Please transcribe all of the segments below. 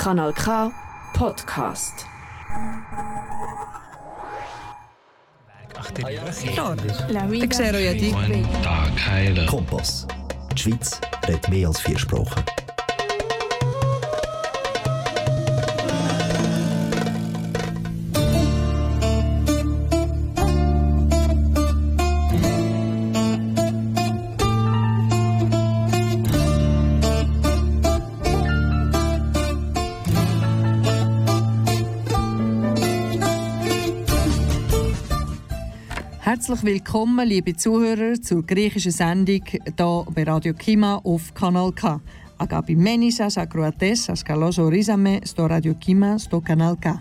Kanal K Podcast. Ach, der Klar, ich sehe euch ja die. Kompass. Die Schweiz redet mehr als vier Sprachen. Herzlich willkommen, liebe Zuhörer, zur griechischen Sendung hier bei Radio Kima auf Kanal K. Agapimenisas akroates, as kalos orizame, sto Radio Kima, sto Kanal K.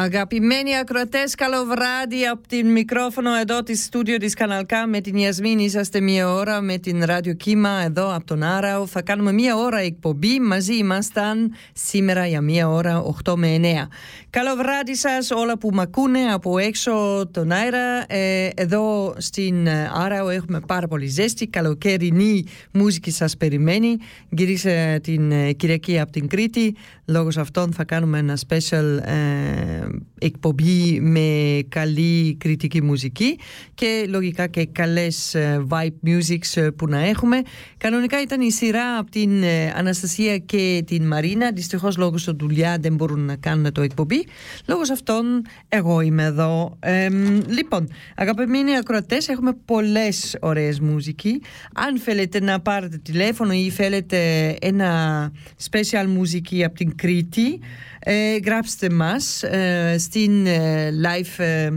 Αγαπημένοι ακροατές, καλό βράδυ από την μικρόφωνο εδώ τη στούντιο της Καναλκά με την Ιασμίνη. Είσαστε μία ώρα με την ράδιο κύμα εδώ από τον Άραο. Θα κάνουμε μία ώρα εκπομπή. Μαζί ήμασταν σήμερα για μία ώρα 8 με 9. Καλό βράδυ σας όλα που μ' ακούνε από έξω τον αέρα. Ε, εδώ στην Άραο έχουμε πάρα πολύ ζέστη. Καλοκαιρινή μουσική σας περιμένει. Γυρίσε την ε, Κυριακή από την Κρήτη. Λόγω αυτών θα κάνουμε ένα special ε, εκπομπή με καλή κριτική μουσική και λογικά και καλές ε, vibe musics που να έχουμε. Κανονικά ήταν η σειρά από την ε, Αναστασία και την Μαρίνα. Δυστυχώς λόγω στο δουλειά δεν μπορούν να κάνουν το εκπομπή. Λόγω αυτών εγώ είμαι εδώ. Ε, λοιπόν, αγαπημένοι ακροατές, έχουμε πολλές ωραίες μουσική. Αν θέλετε να πάρετε τηλέφωνο ή θέλετε ένα special μουσική από την Κρήτη, ε, γράψτε μας ε, στην ε, live ε,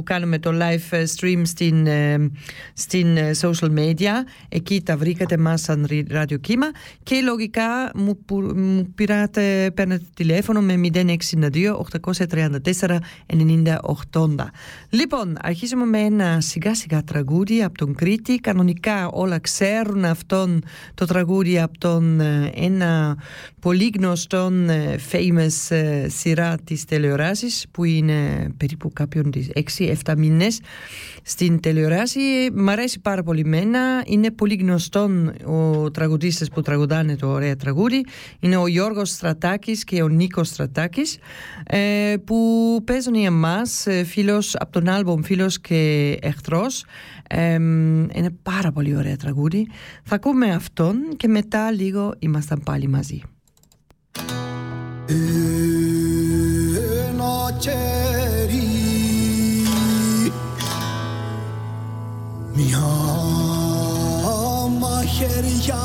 που κάνουμε το live stream στην, στην social media. Εκεί τα βρήκατε μας σαν ραδιοκύμα και λογικά μου, μου πήρατε, παίρνετε τηλέφωνο με 0692 834 90 80. Λοιπόν, αρχίζουμε με ένα σιγά σιγά τραγούδι από τον Κρήτη. Κανονικά όλα ξέρουν αυτόν το τραγούδι από τον ένα πολύ γνωστό famous σειρά της τηλεοράσης που είναι περίπου κάποιον της 6-7 μήνες στην τηλεοράση. Μ' αρέσει πάρα πολύ μένα. Είναι πολύ γνωστό ο τραγουδίστες που τραγουδάνε το ωραία τραγούδι. Είναι ο Γιώργος Στρατάκης και ο Νίκος Στρατάκης ε, που παίζουν για εμάς φίλος από τον άλμπομ Φίλος και Εχθρός. Ε, είναι πάρα πολύ ωραία τραγούδι. Θα ακούμε αυτόν και μετά λίγο ήμασταν πάλι μαζί. Ένα μια μαχαιριά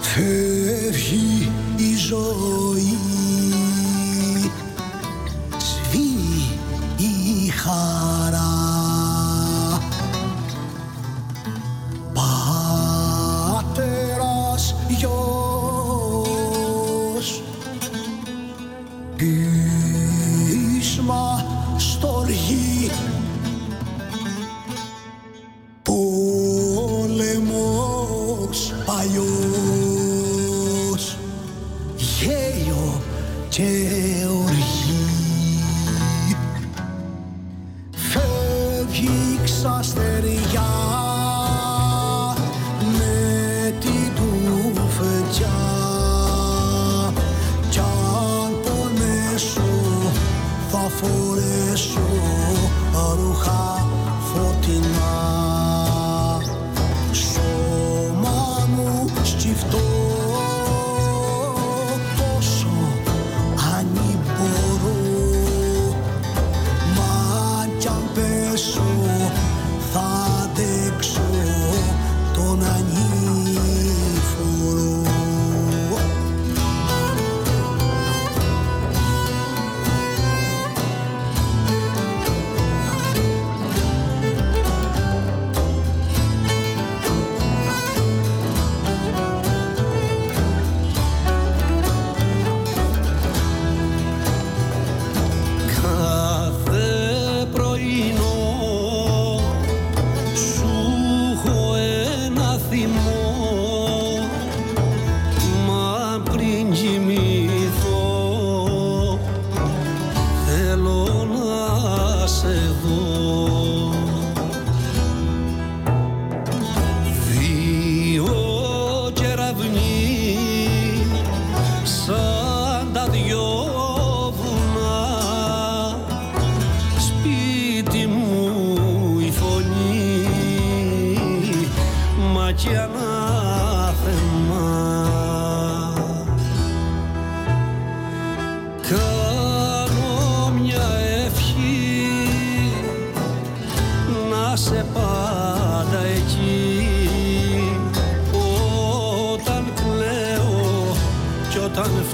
φεύγει η ζωή. Σβήνει η χαρά. Πατέρας γιος και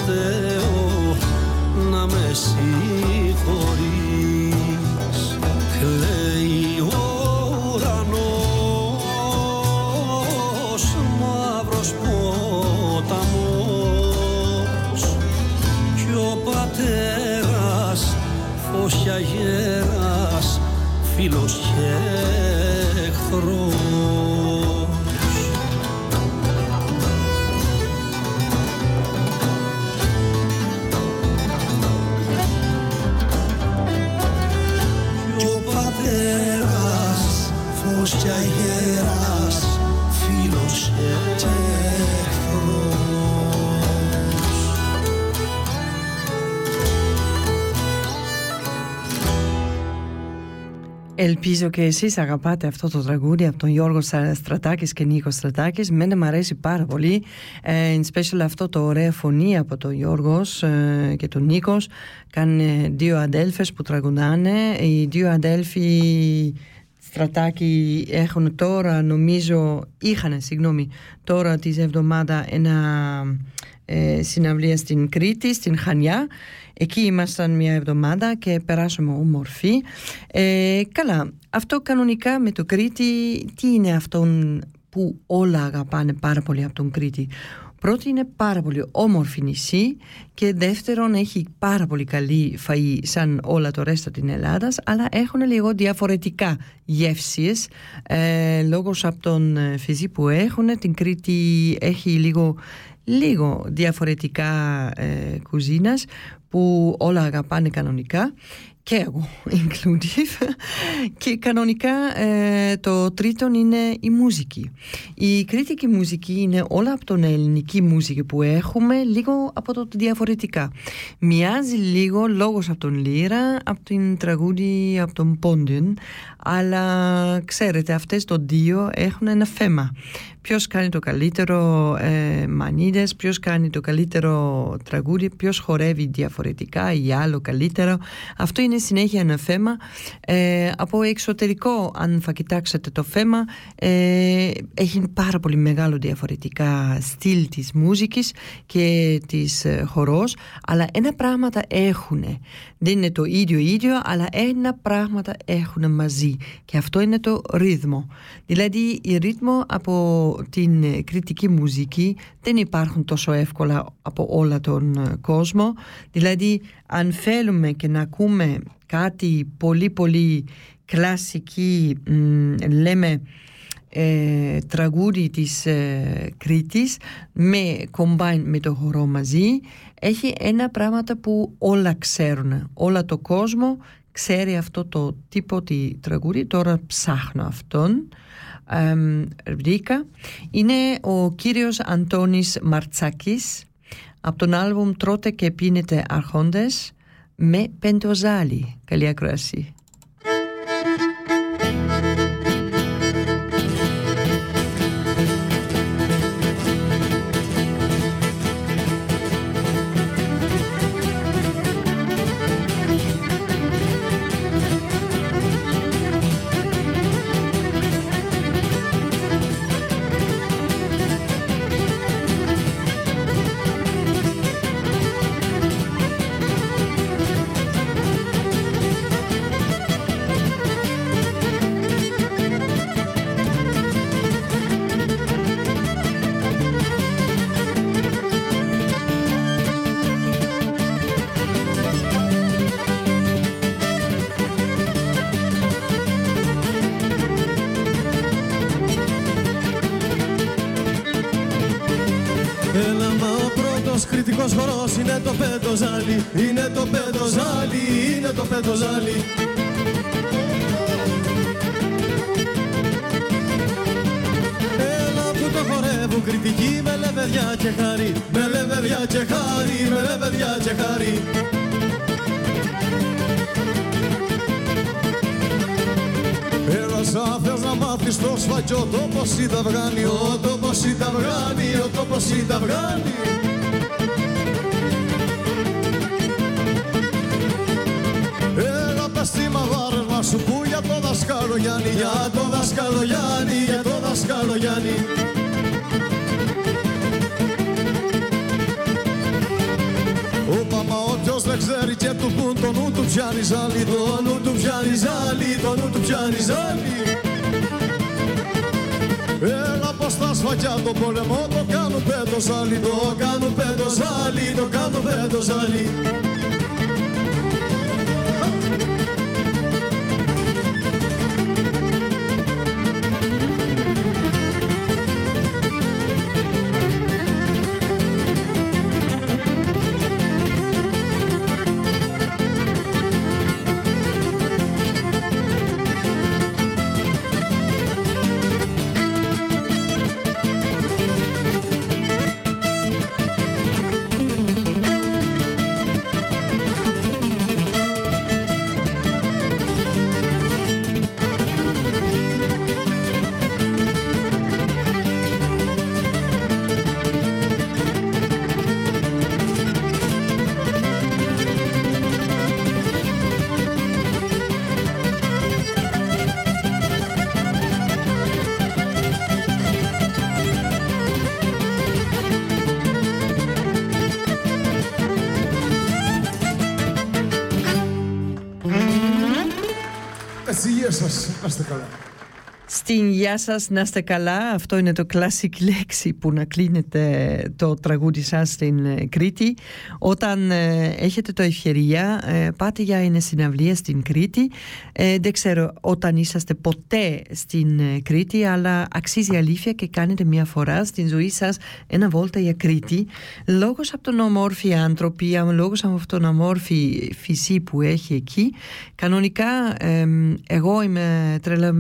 όταν φταίω να με συγχωρείς. Κλαίει ο ουρανός μαύρος ποταμός. Κι ο πατέρας φως και αγέρας φίλος και Ελπίζω και εσείς αγαπάτε αυτό το τραγούδι από τον Γιώργο Σα- Στρατάκης και Νίκο Στρατάκης. Μένε μου αρέσει πάρα πολύ. Ε, in special αυτό το ωραία φωνή από τον Γιώργος ε, και τον Νίκος. Κάνουν δύο αδέλφες που τραγουδάνε. Οι δύο αδέλφοι Στρατάκη έχουν τώρα νομίζω, είχαν συγγνώμη, τώρα της εβδομάδα ένα ε, συναυλία στην Κρήτη, στην Χανιά. Εκεί ήμασταν μια εβδομάδα και περάσαμε όμορφη. Ε, καλά, αυτό κανονικά με το Κρήτη, τι είναι αυτόν που όλα αγαπάνε πάρα πολύ από τον Κρήτη; Πρώτη είναι πάρα πολύ όμορφη νησί και δεύτερον έχει πάρα πολύ καλή φαΐ σαν όλα το ρέστο την Ελλάδας αλλά έχουν λίγο διαφορετικά γεύσεις ε, λόγω από τον ε, φυσί που έχουν την Κρήτη έχει λίγο λίγο διαφορετικά ε, κουζίνας που όλα αγαπάνε κανονικά και εγώ inclusive. Και κανονικά ε, το τρίτο είναι η μουσική. Η κριτική μουσική είναι όλα από τον ελληνική μουσική που έχουμε λίγο από το διαφορετικά. Μοιάζει λίγο λόγος από τον Λύρα από την τραγούδι από τον Πόντιν αλλά ξέρετε αυτές το δύο έχουν ένα θέμα ποιος κάνει το καλύτερο ε, μανίδες, ποιος κάνει το καλύτερο τραγούδι, ποιος χορεύει διαφορετικά ή άλλο καλύτερο. Αυτό είναι συνέχεια ένα θέμα. Ε, από εξωτερικό, αν θα κοιτάξετε το θέμα, ε, έχει πάρα πολύ μεγάλο διαφορετικά στυλ της μουσικής και της ε, χορός, αλλά ένα πράγματα έχουν. Δεν είναι το ίδιο ίδιο, αλλά ένα πράγματα έχουν μαζί και αυτό είναι το ρύθμο. Δηλαδή, η ρύθμο από την ε, κριτική μουσική δεν υπάρχουν τόσο εύκολα από όλα τον ε, κόσμο. Δηλαδή, αν θέλουμε και να ακούμε κάτι πολύ πολύ κλασική, μ, λέμε ε, τραγούδι της ε, Κρήτης με combine με το χορό μαζί έχει ένα πράγματα που όλα ξέρουν όλα το κόσμο ξέρει αυτό το τύπο τη τραγούδι τώρα ψάχνω αυτόν βρήκα είναι ο κύριος Αντώνης Μαρτσάκης από τον άλμπουμ «Τρώτε και πίνετε αρχόντες» με πεντοζάλι. Καλή ακρόαση. Πεντοζάλι Είναι το πεντοζάλι, είναι το πεντοζάλι. Έλα που το χορεύουν κριτικοί με λεβεδιά και χάρη Με λεβεδιά και χάρη, με λεβεδιά και χάρη. Έλα σαν θες να να μάθεις το σφαγιό το πως ήταν βγάνει Ο τόπος ήταν βγάνει, ο τόπος ήταν βγάνει σου που για το δασκάλο Γιάννη Για το δασκάλο Γιάννη, για το δασκάλο Γιάννη. Δεν ξέρει και του πουν το νου του πιάνει ζάλι Το νου του πιάνει ζάλι, το νου του πιάνει ζάλι. Έλα πως στα σφαγιά το πόλεμο το κάνουν πέντο ζάλι Το κάνουν πέντο ζάλι, το κάνουν πέντο ζάλι the color. Στην «Γεια σας, να είστε καλά» αυτό είναι το classic λέξη που να κλείνετε το τραγούδι σας στην ε, Κρήτη. Όταν ε, έχετε το ευκαιρία ε, πάτε για ένα συναυλία στην Κρήτη. Δεν ξέρω όταν είσαστε ποτέ στην Κρήτη αλλά αξίζει αλήθεια και κάνετε μια φορά στην ζωή σας ένα βόλτα για Κρήτη. Λόγω από τον ομόρφη άνθρωποι λόγω από τον ομόρφη φυσή που έχει εκεί. Κανονικά εγώ είμαι τρελα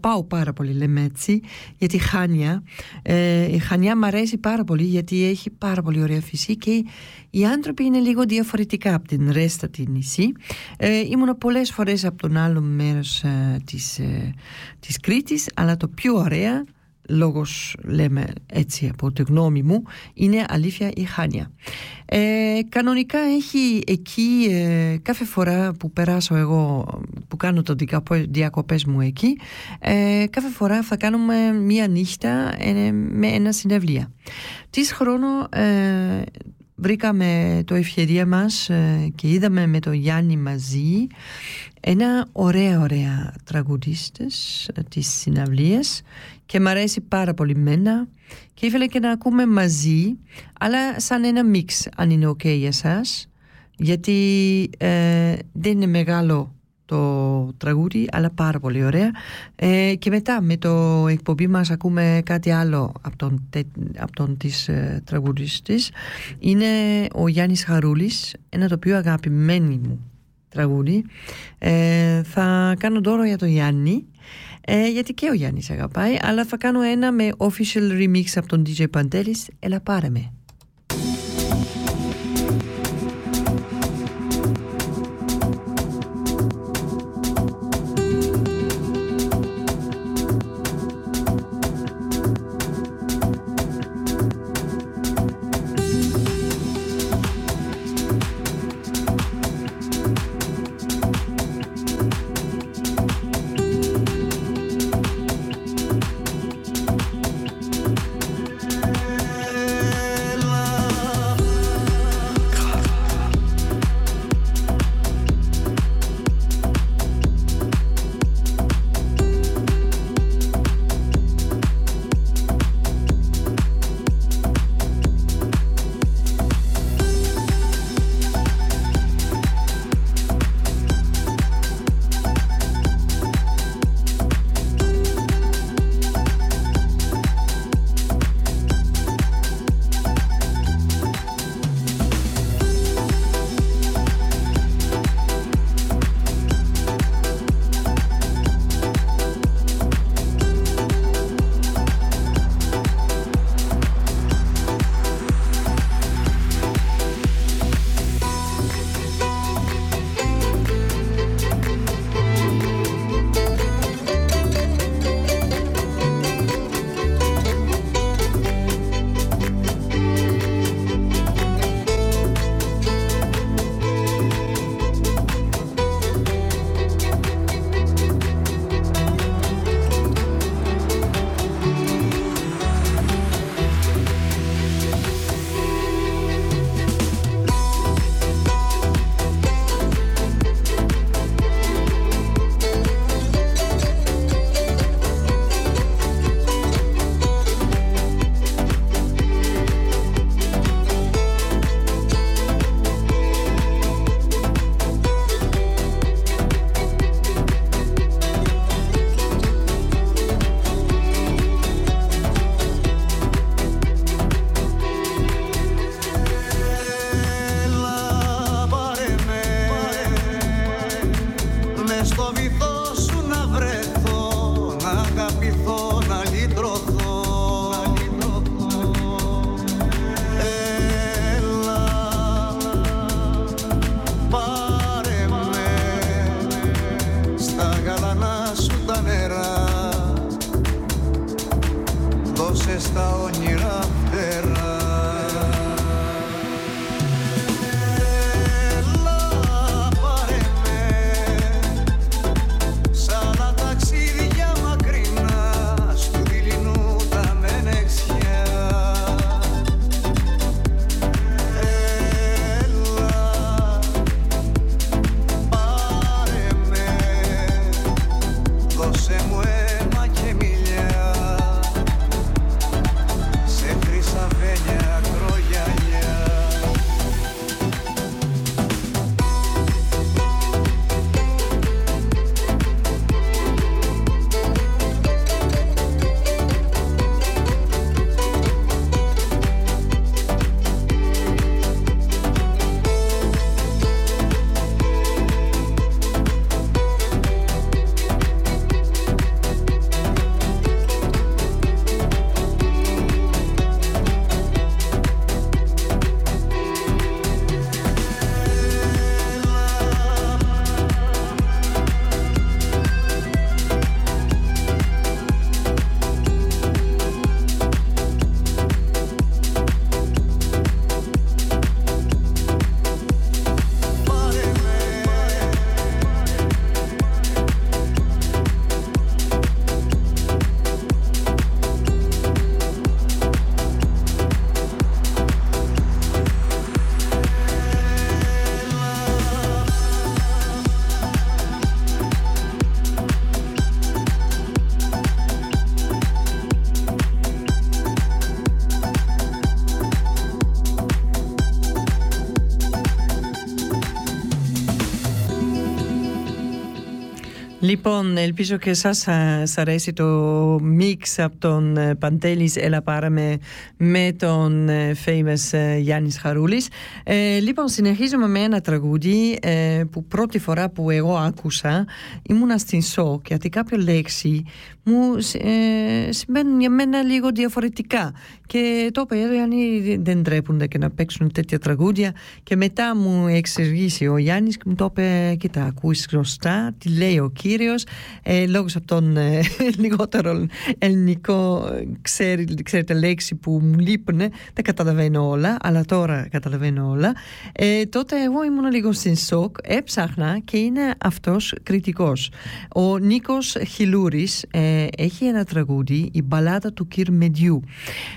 αγαπάω πάρα πολύ λέμε έτσι γιατί η Χάνια ε, η Χανιά μου αρέσει πάρα πολύ γιατί έχει πάρα πολύ ωραία φυσική και οι άνθρωποι είναι λίγο διαφορετικά από την ρέστα τη νησί. Ε, ήμουν πολλές φορές από τον άλλο μέρος ε, της, ε, της Κρήτης αλλά το πιο ωραία λόγος λέμε έτσι από τη γνώμη μου είναι αλήθεια η Χάνια. Ε, κανονικά έχει εκεί ε, κάθε φορά που περάσω εγώ που κάνω το διακοπές μου εκεί ε, κάθε φορά θα κάνουμε μία νύχτα ε, με ένα συνευλία της χρόνο βρήκαμε το ευκαιρία μας και είδαμε με τον Γιάννη μαζί ένα ωραία ωραία τραγουδίστες της συναυλίας και μ' αρέσει πάρα πολύ μένα και ήθελα και να ακούμε μαζί αλλά σαν ένα μίξ αν είναι ok για σας γιατί ε, δεν είναι μεγάλο το τραγούδι αλλά πάρα πολύ ωραία. Ε, και μετά με το εκπομπή μας ακούμε κάτι άλλο από τον, από τον της ε, τραγουδιστής είναι ο Γιάννης Χαρούλης ένα το πιο αγαπημένο μου τραγούδι. Ε, θα κάνω τώρα για τον Γιάννη. Ε, γιατί και ο Γιάννης αγαπάει αλλά θα κάνω ένα με official remix από τον DJ Παντέλης έλα πάρε με Λοιπόν, ελπίζω και εσάς σας αρέσει το μίξ από τον ε, Παντέλης. Έλα Πάραμε με τον ε, famous ε, Γιάννης Χαρούλης. Ε, λοιπόν, συνεχίζουμε με ένα τραγούδι ε, που πρώτη φορά που εγώ άκουσα ήμουνα στην σοκ γιατί κάποια λέξη μου ε, σημαίνουν για μένα λίγο διαφορετικά και το είπα γιατί δεν τρέπονται και να παίξουν τέτοια τραγούδια και μετά μου εξηγήσει ο Γιάννης και μου το είπε κοίτα ακούεις γνωστά τι λέει ο κύριος ε, λόγω από τον ε, λιγότερο ελληνικό ξέρει, ξέρετε λέξη που μου λείπουν δεν καταλαβαίνω όλα αλλά τώρα καταλαβαίνω όλα. Ε, τότε εγώ ήμουν λίγο στην σοκ έψαχνα και είναι αυτός κριτικός. Ο Νίκος Χιλούρης ε, έχει ένα τραγούδι η μπαλάτα του Κυρ Μεντιού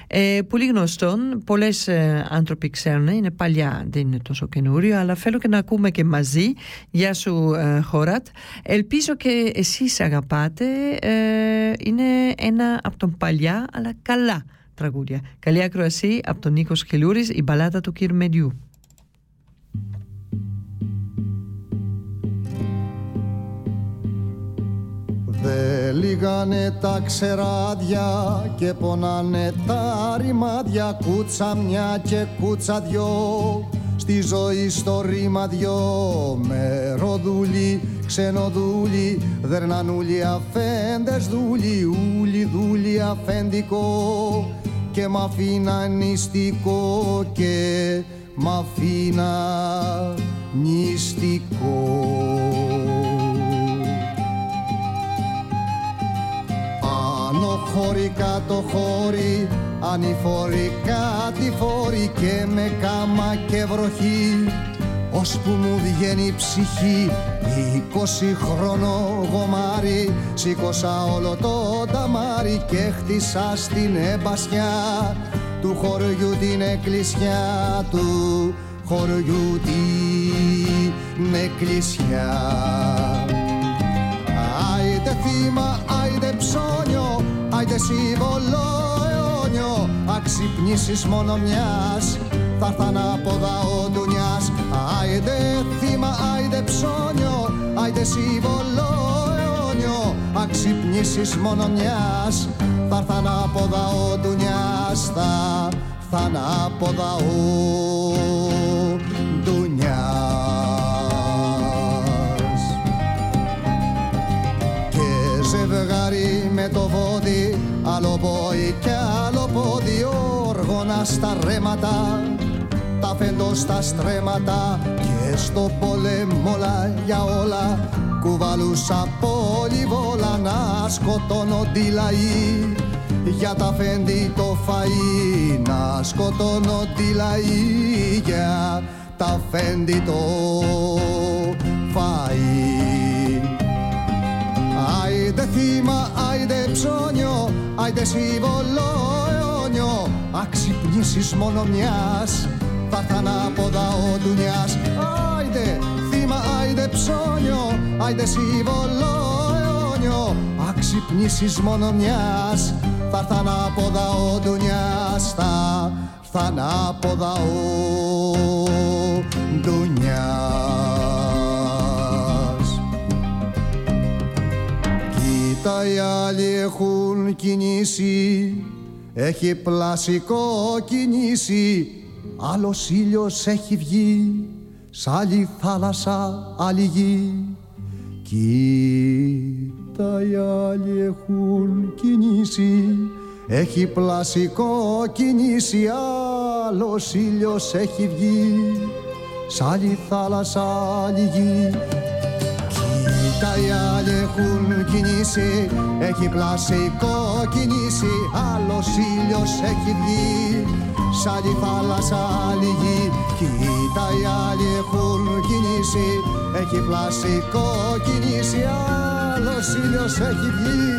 ε, πολύ γνωστόν πολλές ε, άνθρωποι ξέρουν είναι παλιά δεν είναι τόσο καινούριο αλλά θέλω και να ακούμε και μαζί. Γεια σου ε, Χωρατ ελπίζω και εσείς αγαπάτε ε, είναι ένα από τον παλιά αλλά καλά τραγούδια. Καλή ακροασία από τον Νίκος Χιλούρης η μπαλάτα του Κυρ Μεντιού Δε λίγανε τα ξεράδια και πονάνε τα ρημάδια κούτσα μια και κούτσα δυο στη ζωή στο ρήμα δυο με ροδούλι, ξενοδούλι δερνανούλι αφέντες δούλι ούλι δούλι αφέντικο. Και μ' αφήνα νηστικό και μ' αφήνα νηστικό. Άνω χώρι κάτω χώρι ανηφορικά τη φόρη και με κάμα και βροχή. Ώσπου μου βγαίνει η ψυχή είκοσι χρόνο γομάρι. Σήκωσα όλο το ταμάρι και χτίσα στην εμπασιά του χωριού την εκκλησιά του. Χωριού την εκκλησιά. Άιντε θύμα, άιντε ψώνιο, άιντε σύμβολο αιώνιο Αξυπνήσεις μόνο μιας, θα έρθαν από ο ντουνιάς Άιντε θύμα, άιντε ψώνιο, άιντε σύμβολο αιώνιο Αξυπνήσεις μόνο μιας, θα έρθαν από ο ντουνιάς Θα έρθαν από ο ντουνιάς και ζευγάρι με το βόδι άλλο πόη και άλλο πόδι όργωνα στα ρέματα τα φέντο στα στρέμματα και στο πολέμολα για όλα. Κουβαλούσα πολυβόλα να σκοτώνονται οι λαοί για τα φέντη το φαΐ να σκοτώνονται οι λαοί για τα φέντη το φαΐ. Άιντε θύμα, άιντε ψώνιο, άιντε σύμβολο αιώνιο Αξυπνήσεις μόνο μιας, θα έρθαν από ο ντουνιάς Άιντε θύμα, άιντε ψώνιο, άιντε σύμβολο αιώνιο Αξυπνήσεις μόνο μιας, θα έρθαν από ο ντουνιάς Θα έρθαν από ο ντουνιάς Κοίτα οι άλλοι έχουν κινήσει Έχει πλασικό κινήσει Άλλος ήλιος έχει βγει Σ' άλλη θάλασσα άλλη γη. Κοίτα οι άλλοι έχουν κινήσει. Έχει πλασικό κινήσει Άλλος ήλιος έχει βγει Σ' άλλη θάλασσα άλλη γη Κοίτα οι άλλοι έχουν κινήσει. Έχει πλασικό κινήσει. Άλλος ήλιος έχει βγει. Σ' άλλη θάλασσα άλλη γη. Κοίτα οι άλλοι έχουν κινήσει. Έχει πλασικό κινήσει. Άλλος ήλιος έχει βγει.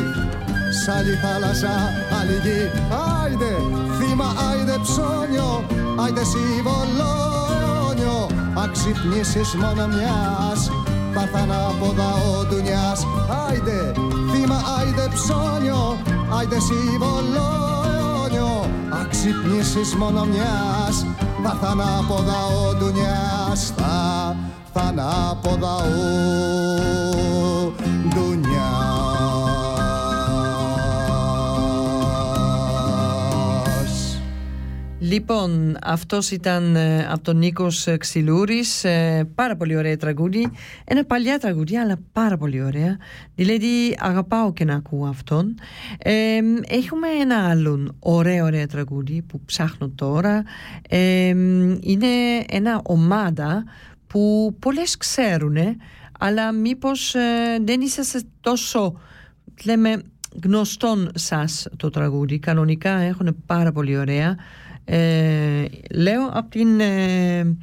Σ' άλλη θάλασσα άλλη γη. Άιντε θύμα, άιντε ψώνιο. Άιντε σύμβολο αιώνιο Αξυπνήσεις μόνο μιας θα έρθαν από ο ντουνιάς Άιντε θύμα, άιντε ψώνιο Άιντε σύμβολο αιώνιο Αξυπνήσεις μόνο μιας θα έρθαν από ο ντουνιάς Θα έρθαν από ο Λοιπόν, αυτός ήταν ε, από τον Νίκος Ξυλούρης, ε, πάρα πολύ ωραία τραγούδι. Ένα παλιά τραγούδι, αλλά πάρα πολύ ωραία. Δηλαδή, αγαπάω και να ακούω αυτόν. Ε, έχουμε ένα άλλο ωραίο, ωραίο τραγούδι που ψάχνω τώρα. Ε, είναι ένα ομάδα που πολλές ξέρουν, αλλά μήπως ε, δεν είσαστε τόσο, λέμε, γνωστόν σας το τραγούδι. Κανονικά έχουν πάρα πολύ ωραία. Ε, λέω από την ε,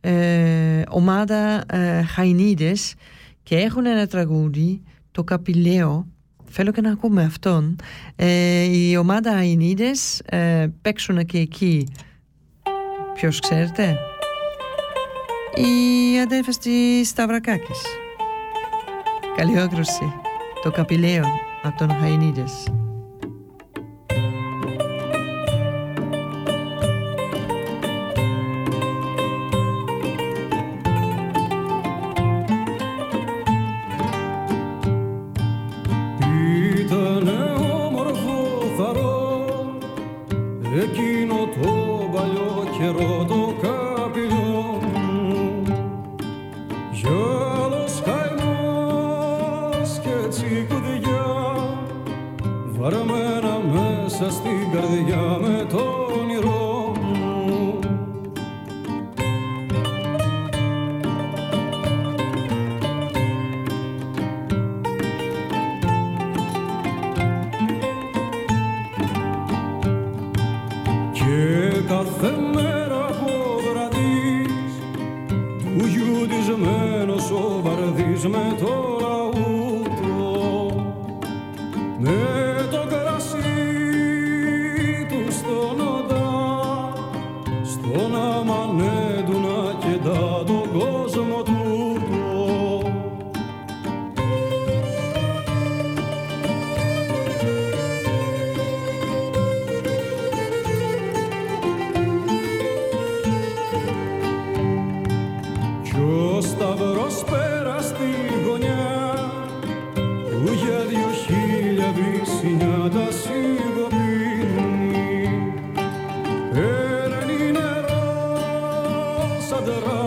ε, ομάδα ε, Χαϊνίδες και έχουν ένα τραγούδι, το Καπηλαίο, θέλω και να ακούμε αυτόν. Ε, η ομάδα Χαϊνίδες ε, παίξουν και εκεί. Ποιος ξέρετε; Οι αδέρφες της Σταυρακάκης. Καλή όκρουση. Το Καπηλαίο από τον صدرك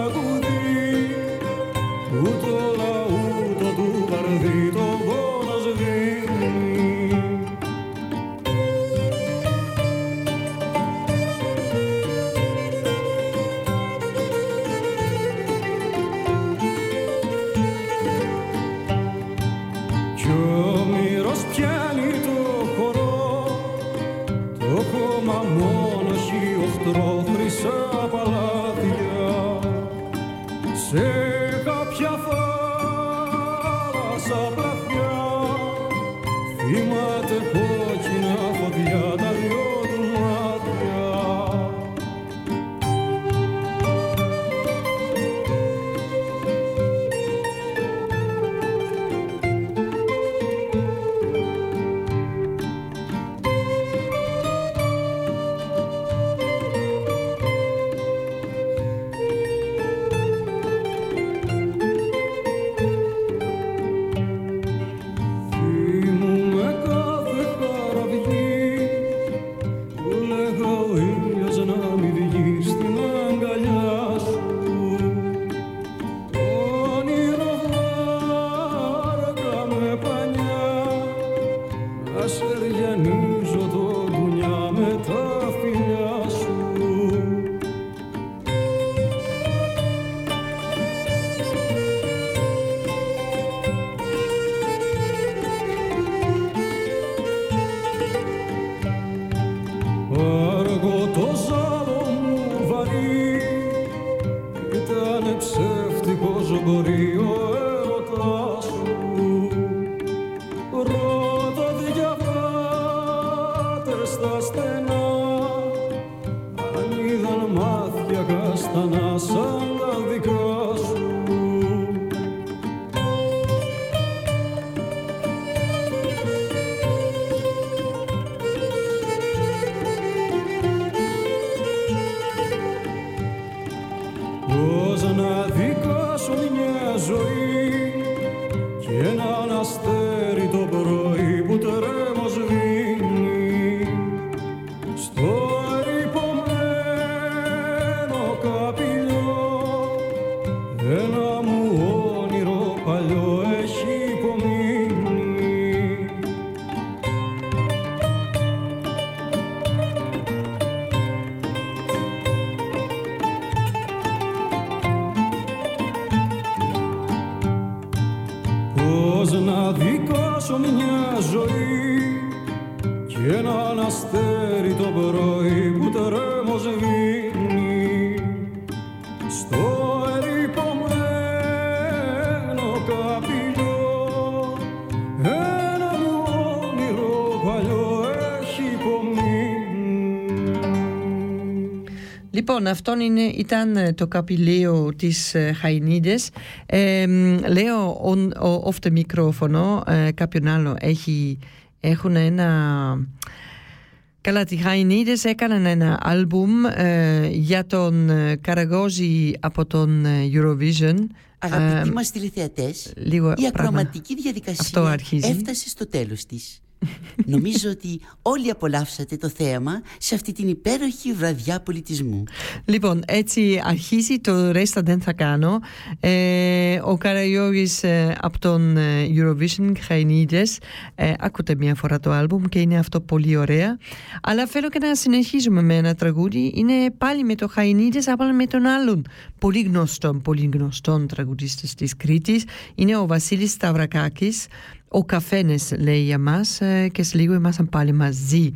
Χαϊνίδες. Πώς να δικάσω μια ζωή Λοιπόν, αυτό είναι, ήταν ε, το καπηλείο της ε, Χαϊνίδες. Ε, λέω off το μικρόφωνο, ε, κάποιον άλλο έχει, έχουν ένα... Καλά, τη Χαϊνίδες έκαναν ένα άλμπουμ ε, για τον Καραγόζη από τον Eurovision. Αγαπητοί μας τηλεθεατές, η ακροματική διαδικασία έφτασε στο τέλος της. Νομίζω ότι όλοι απολαύσατε το θέαμα σε αυτή την υπέροχη βραδιά πολιτισμού. Λοιπόν, έτσι αρχίζει το ρέστα δεν θα κάνω. Ε, ο Καραγιώργης ε, από τον ε, Eurovision Χαϊνίδες ε, ακούτε μια φορά το άλμπουμ και είναι αυτό πολύ ωραία. Αλλά θέλω και να συνεχίζουμε με ένα τραγούδι. Είναι πάλι με το Χαϊνίδες αλλά με τον άλλον πολύ γνωστό, πολύ γνωστόν τραγουδίστης της Κρήτης. Είναι ο Βασίλης Σταυρακάκης ο καφένες λέει για μας και σε λίγο ήμασταν πάλι μαζί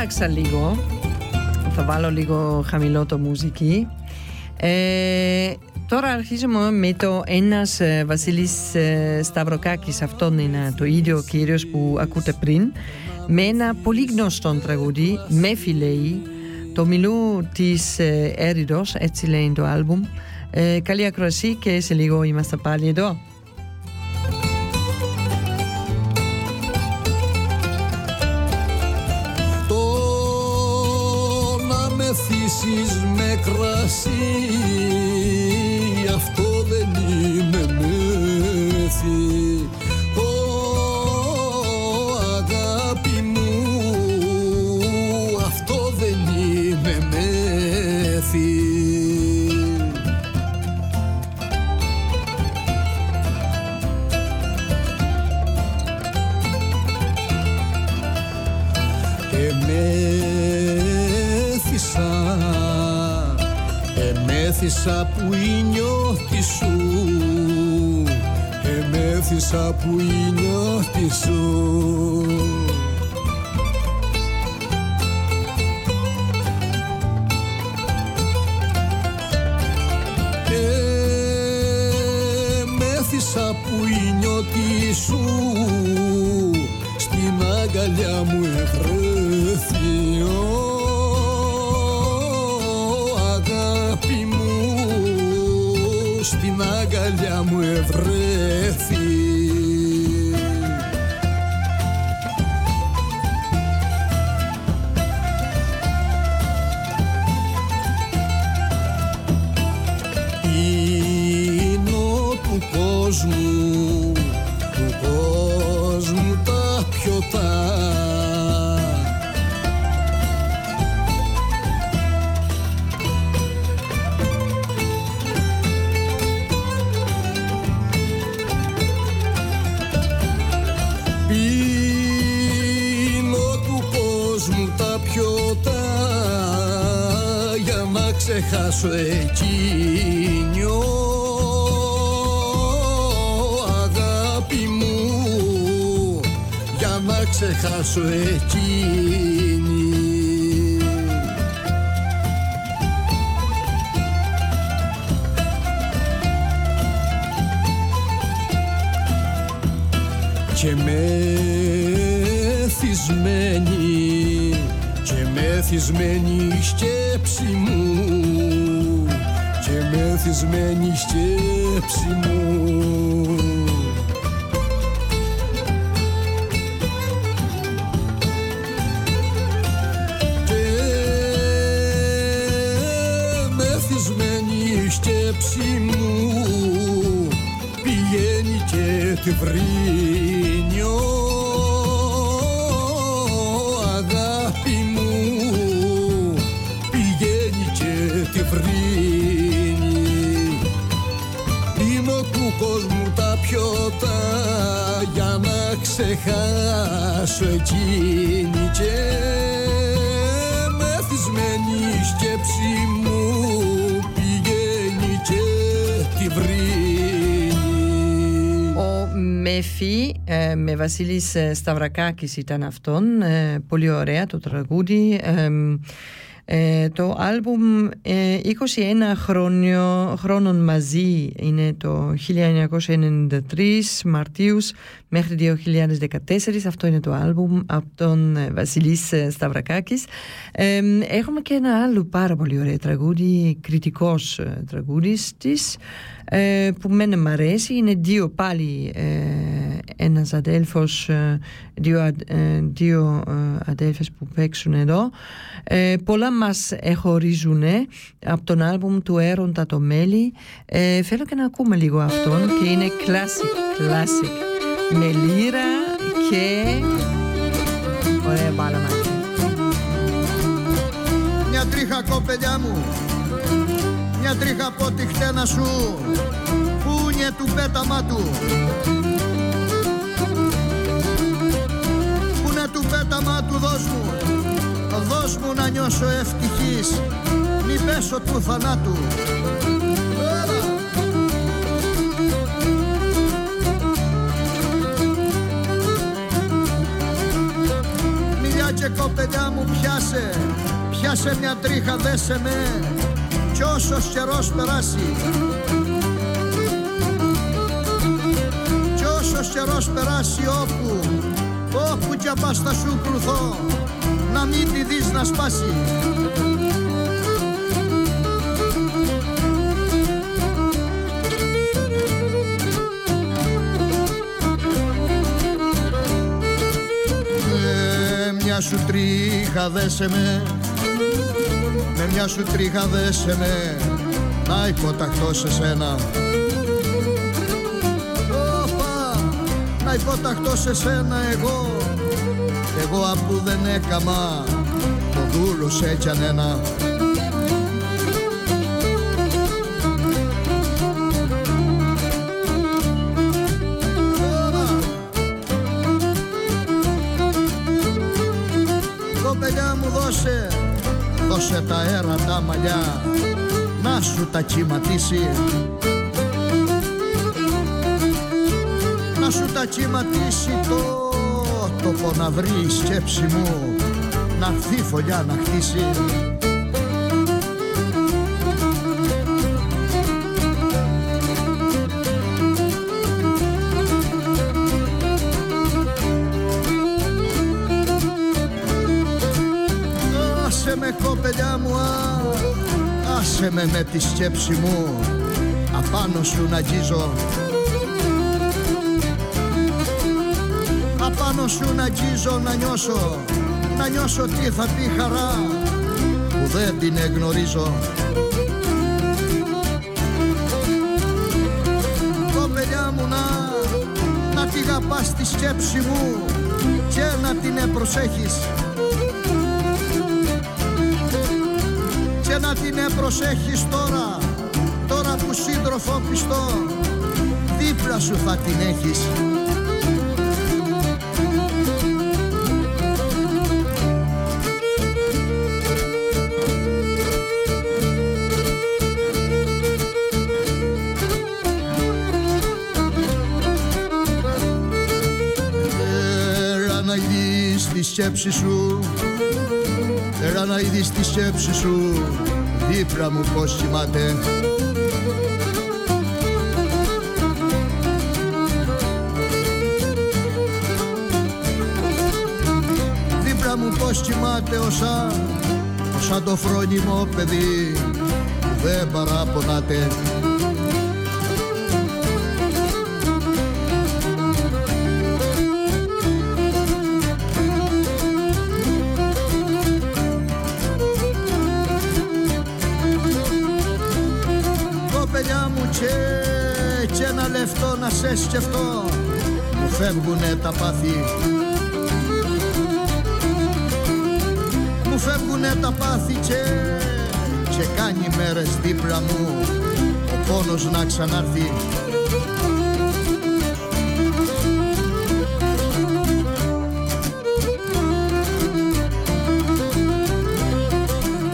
άλλαξα λίγο. Θα βάλω λίγο χαμηλό το μουσική. Ε, τώρα αρχίζουμε με το ένας ε, Βασίλης ε, Σταυροκάκης. Αυτόν είναι το ίδιο κύριος που ακούτε πριν. Με ένα πολύ γνωστό τραγούδι, με φιλέη. Το μιλού της ε, Έριδος, έτσι λέει το άλμπουμ. Ε, καλή ακροασία και σε λίγο είμαστε πάλι εδώ. Εμέθησα που η νιώτη σου. Εμέθησα που η νιώτη σου και μεθυσμένη σκέψη μου. Μεθυσμένη σκέψη μου. Και μεθυσμένη σκέψη μου. Πηγαίνει και τη βρίνιο Μεφή ε, με Βασίλης Σταυρακάκης ήταν αυτόν, ε, πολύ ωραία το τραγούδι. Ε, ε, το άλμπουμ ε, 21 χρόνιο, χρόνων μαζί είναι το 1993 Μαρτίους μέχρι 2014 αυτό είναι το άλμπουμ από τον ε, Βασιλής ε, Σταυρακάκης. Ε, έχουμε και ένα άλλο πάρα πολύ ωραίο τραγούδι κριτικός τραγούδις της ε, που μένα μ' αρέσει. Είναι δύο πάλι ε, ένας αδέλφος ε, δύο, ε, δύο αδέλφες που παίξουν εδώ. Πολλά μας χωρίζουν από τον άλμπουμ του Έρωτα το Μέλι θέλω και να ακούμε λίγο αυτόν και είναι classic, classic. Με λύρα και ωραία μπάλα Μια τρίχα κοπελιά μου μια τρίχα από τη χτένα σου πούνε του πέταμα του. Πούνε του πέταμα του δώσ' μου δώσ' μου να νιώσω ευτυχής μη πέσω του θανάτου. Μιλιά και κοπελιά μου πιάσε Πιάσε μια τρίχα δέσε με. κι όσος καιρός περάσει. Κι όσος καιρός περάσει όπου όπου κι απάς θα σου κρουθώ να μην τη δεις να σπάσει. Ε, μια σου τρίχα δέσε με με μια σου τρίχα δέσε με να υποταχθώ σε σένα. Όπα, να υποταχθώ σε σένα εγώ. Εγώ απού δεν έκαμα το δούλο σε ένα έρατα μαλλιά Να σου τα κυματίσει. Να σου τα κυματίσει το τόπο να βρεις η σκέψη μου. Να έρθει φωλιά να χτίσει κοπελιά μου α, Άσε με με τη σκέψη μου. Απάνω σου να αγγίζω. Απάνω σου να αγγίζω να νιώσω. Να νιώσω τι θα πει χαρά Που δεν την εγνωρίζω. Κοπελιά μου να. Να τη γαπάς τη σκέψη μου Και να την προσέχεις και να την προσέχεις τώρα τώρα που σύντροφο πιστό δίπλα σου θα την έχεις. Έλα να ειδείς τη σκέψη σου Έλα να είδεις τη σκέψη σου δίπλα μου πως κοιμάται. Δίπλα μου πως κοιμάται όσα όσα το φρόνιμο παιδί που δεν παραπονάται λεφτό να σε σκεφτώ. Μου φεύγουνε τα πάθη. Μου φεύγουνε τα πάθη και, και κάνει μέρες δίπλα μου Ο πόνος να ξανάρθει.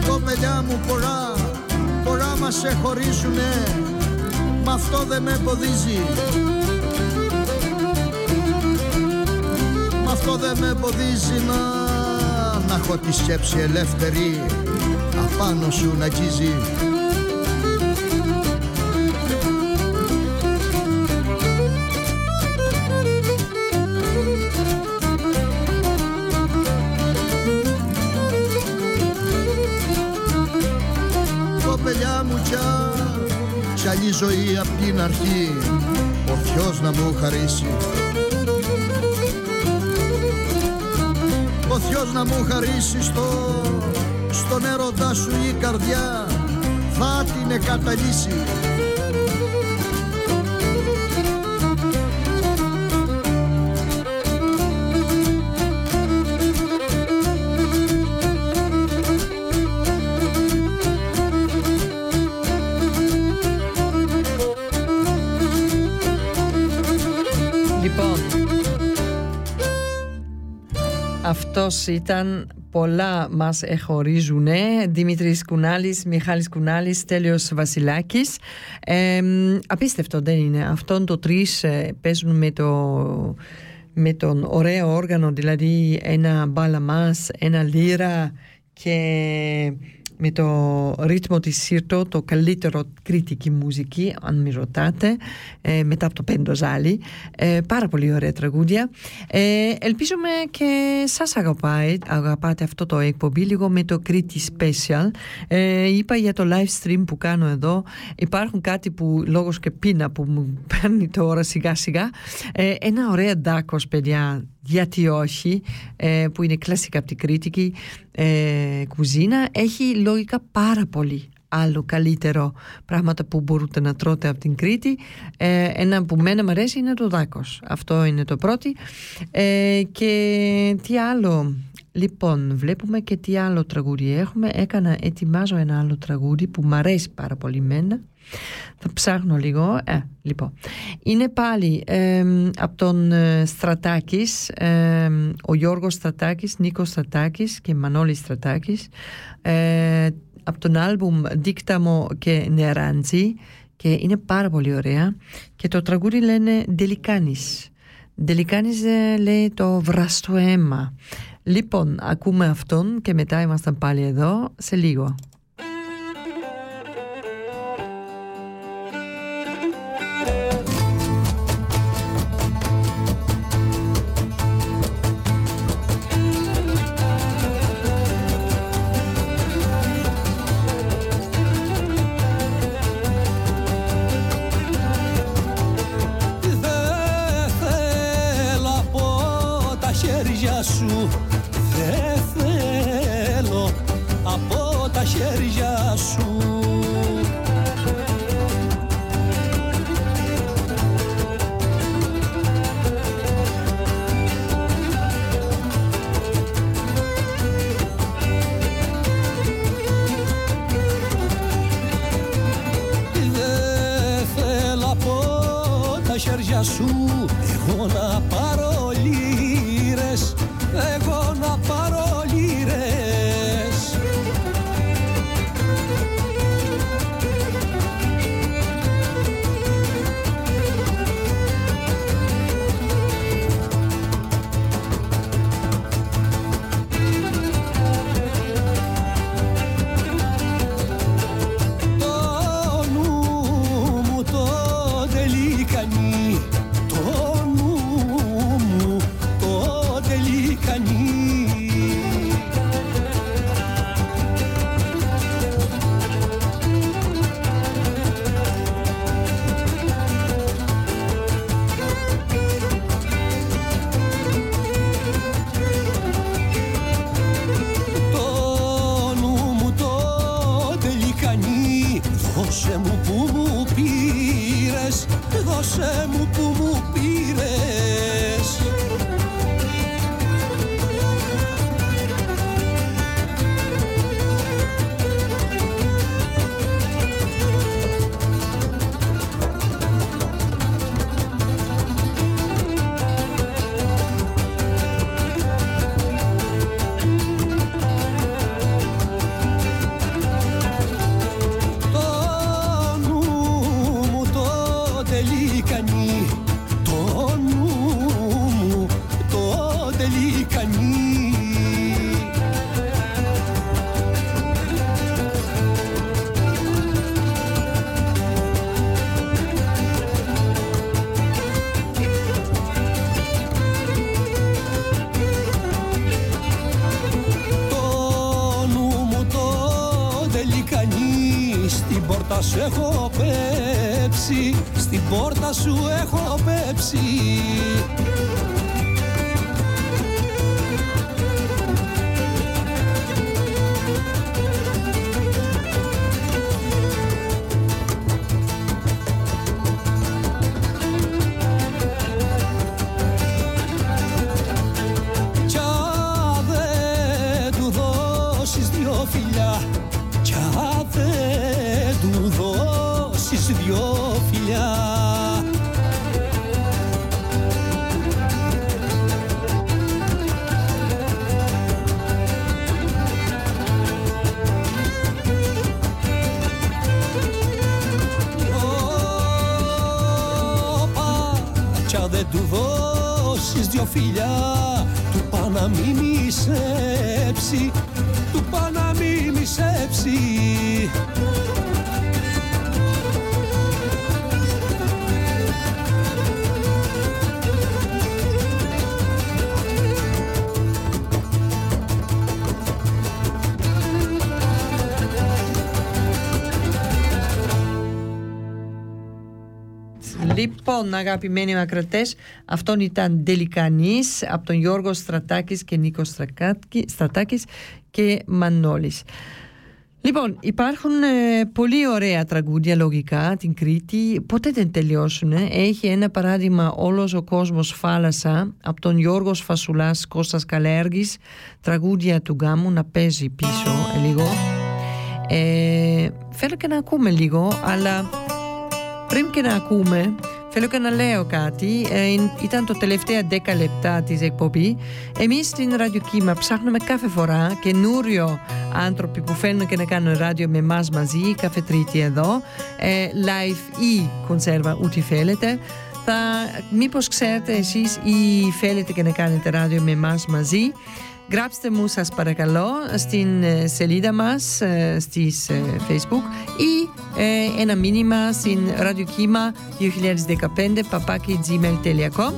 Κοπελιά μου πολλά, πολλά μας σε χωρίζουνε Μα αυτό δεν με εμποδίζει. Μα αυτό δεν με εμποδίζει να Να έχω τη σκέψη ελεύθερη Απάνω σου να αγγίζει απ' την αρχή ο Θεός να μου χαρίσει. Ο Θεός να μου χαρίσει στο, στον έρωτά σου η καρδιά θα την εκαταλύσει Αυτός ήταν πολλά μας εχωρίζουν Δημήτρης Κουνάλης, Μιχάλης Κουνάλης, Τέλειος Βασιλάκης. Ε, Απίστευτο δεν είναι. Αυτόν το τρεις ε, παίζουν με το με τον ωραίο όργανο δηλαδή ένα μπάλα μας, ένα λύρα και με το ρύθμο της Σύρτο το καλύτερο κριτική μουσική αν με ρωτάτε ε, μετά από το Πέντο Ζάλι. Ε, πάρα πολύ ωραία τραγούδια. Ε, ελπίζουμε και σας αγαπάει, αγαπάτε αυτό το εκπομπή λίγο με το Κρήτη Special. Ε, είπα για το live stream που κάνω εδώ υπάρχουν κάτι που λόγος και πείνα που μου παίρνει τώρα σιγά σιγά ε, ένα ωραία ντάκος παιδιά γιατί όχι, ε, που είναι κλασικά από την κριτική ε, κουζίνα, έχει λογικά πάρα πολύ άλλο καλύτερο πράγματα που μπορείτε να τρώτε από την Κρήτη. Ε, ένα που μένα μου αρέσει είναι το δάκος. Αυτό είναι το πρώτο. Και τι άλλο; Λοιπόν βλέπουμε και τι άλλο τραγούδι έχουμε. Έκανα, ετοιμάζω ένα άλλο τραγούδι που μου αρέσει πάρα πολύ μένα Θα ψάχνω λίγο. Ε, λοιπόν. Είναι πάλι από τον ε, Στρατάκης, ο Γιώργος Στρατάκης, Νίκος Στρατάκης και Μανώλης Στρατάκης, ε, από τον άλμπουμ Δίκταμο και Νεράντζι και είναι πάρα πολύ ωραία και το τραγούδι λένε Δελικάνης. Δελικάνης ε, λέει το βραστό αίμα. Λοιπόν, ακούμε αυτόν και μετά ήμασταν πάλι εδώ σε λίγο. στα χέρια σου εγώ να πάρω λύρες εγώ να πάρω czemu πόρτα σου έχω πέψει Στην πόρτα σου έχω πέψει. φιλιά του πά να μην μισέψει, του πά να μην μισέψει. Λοιπόν, αγαπημένοι μακρατέ, αυτόν ήταν Ντελικανή από τον Γιώργο Στρατάκης και Νίκο Στρατάκης και Μανώλης. Λοιπόν, υπάρχουν ε, πολύ ωραία τραγούδια λογικά την Κρήτη, ποτέ δεν τελειώσουν. Έχει ένα παράδειγμα όλος ο κόσμος φάλασα από τον Γιώργο Φασουλάς Κώστας Καλέργης, τραγούδια του γάμου να παίζει πίσω ε, λίγο. Ε, θέλω και να ακούμε λίγο, αλλά πριν και να ακούμε, θέλω και να λέω κάτι. Ε, ήταν το τελευταία 10 λεπτά της εκπομπής. Εμείς στην Ραδιοκύμα ψάχνουμε κάθε φορά καινούριο άνθρωποι που φέρνουν και να κάνουν ράδιο με εμάς μαζί, κάθε τρίτη εδώ, ε, live ή κονσέρβα, ό,τι θέλετε. Θα, μήπως ξέρετε εσείς ή θέλετε και να κάνετε ράδιο με εμάς μαζί. Γράψτε μου σας παρακαλώ στην ε, σελίδα μας ε, στις ε, facebook ή ένα μήνυμα στην ραδιοκύμα 2015 papakigmail.com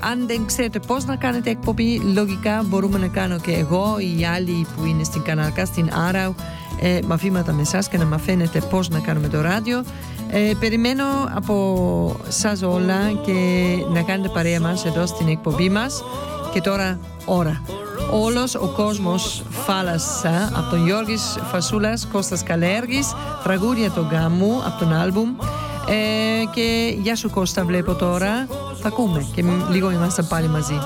αν δεν ξέρετε πώς να κάνετε εκπομπή λογικά μπορούμε να κάνω και εγώ ή οι άλλοι που είναι στην Καναλκά στην Άραου ε, μαθήματα με εσάς και να μαθαίνετε πώς να κάνουμε το ράδιο. Περιμένω από σας όλα και να κάνετε παρέα μας εδώ στην εκπομπή μας και τώρα ώρα. Όλος ο κόσμος φάλασσα από τον Γιώργης Φασούλας, Κώστας Καλέργης, τραγούδια του γάμου από τον άλμπουμ ε, και γεια σου Κώστα βλέπω τώρα, θα ακούμε και λίγο είμαστε πάλι μαζί.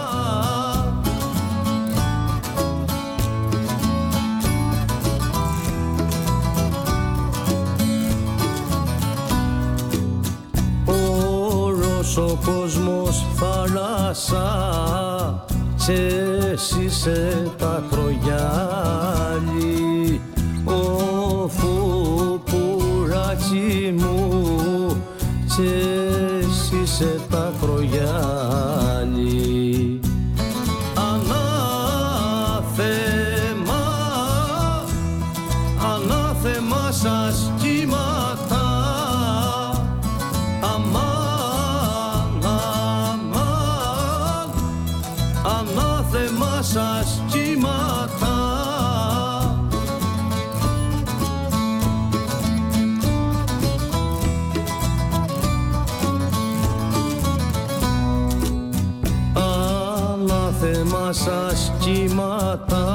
ο κόσμος θάλασσα και εσύ είσαι τα κρογιάλι ο φουπουράκι μου. Και σας κύματα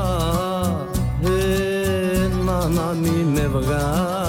ένα να μην με βγάλει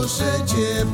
δώσε και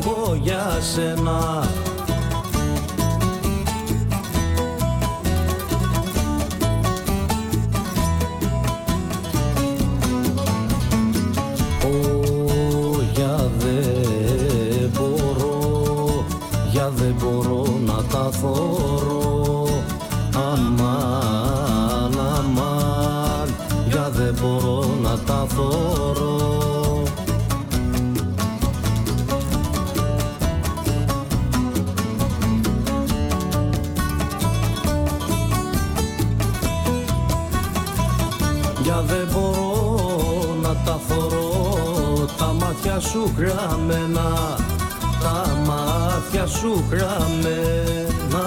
εγώ για σένα μάτια σου γραμμένα τα μάτια σου γραμμένα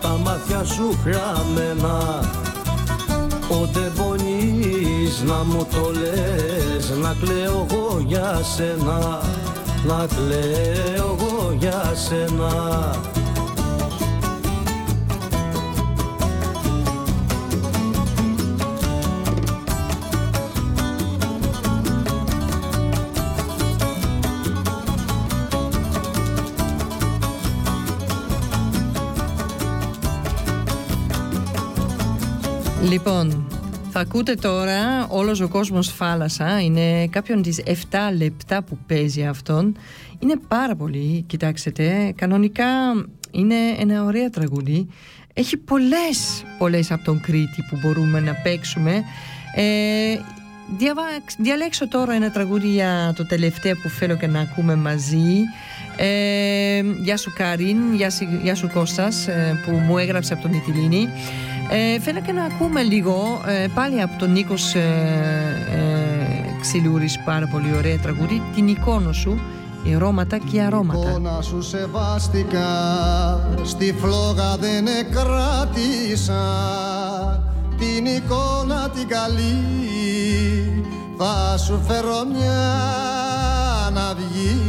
τα μάτια σου γραμμένα. Πότε πονείς να μου το λες Να κλαίω εγώ για σένα Να κλαίω εγώ για σένα Λοιπόν, θα ακούτε τώρα όλος ο κόσμος φάλασσα Είναι κάποιον τις 7 λεπτά που παίζει αυτόν. Είναι πάρα πολύ, κοιτάξτε Κανονικά είναι ένα ωραίο τραγούδι. Έχει πολλές, πολλές από τον Κρήτη που μπορούμε να παίξουμε. Ε, Διαλέξω τώρα ένα τραγούδι για το τελευταίο που θέλω και να ακούμε μαζί. Ε, Γεια σου Καρίν, γεια, γεια σου Κώστας ε, που μου έγραψε από τον Ιτιλίνη ε, θέλω και να ακούμε λίγο ε, πάλι από τον Νίκος ε, ε, Ξυλούρης πάρα πολύ ωραία τραγούδι. Την εικόνα σου οι αρώματα και οι αρώματα. Την εικόνα σου σεβάστηκα στη φλόγα δεν εκράτησα την εικόνα την καλή. Θα σου φέρω μια να βγει.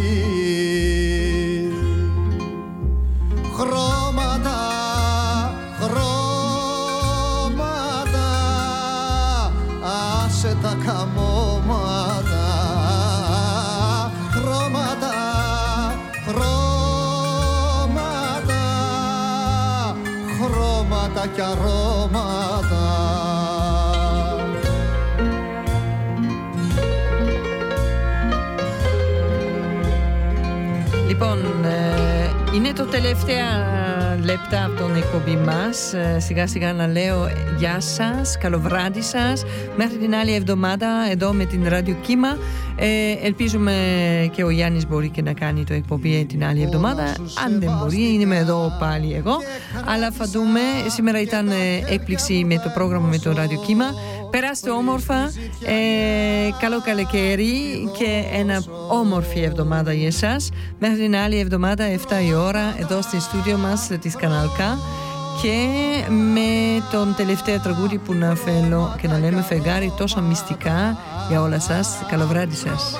Χρώματα, χρώματα άσε τα καμώματα είναι το τελευταία λεπτά από τον εκπομπή μας. Ε, Σιγά σιγά να λέω γεια σας, καλό βράδυ σας. Μέχρι την άλλη εβδομάδα εδώ με την Ράδιο Κύμα. Ε, Ελπίζουμε και ο Γιάννης μπορεί και να κάνει το εκπομπή την άλλη εβδομάδα. Αν δεν μπορεί, είμαι εδώ πάλι εγώ. Αλλά θα δούμε, σήμερα ήταν έκπληξη με το πρόγραμμα με το Ράδιο Κύμα Περάστε όμορφα, ε, καλό καλοκαίρι και ένα όμορφη εβδομάδα για εσάς. Μέχρι την άλλη εβδομάδα 7 η ώρα εδώ στη στούντιο μας της Καναλκά και με τον τελευταίο τραγούδι που να θέλω και να λέμε φεγγάρι τόσα μυστικά για όλα σας. Καλό βράδυ σας.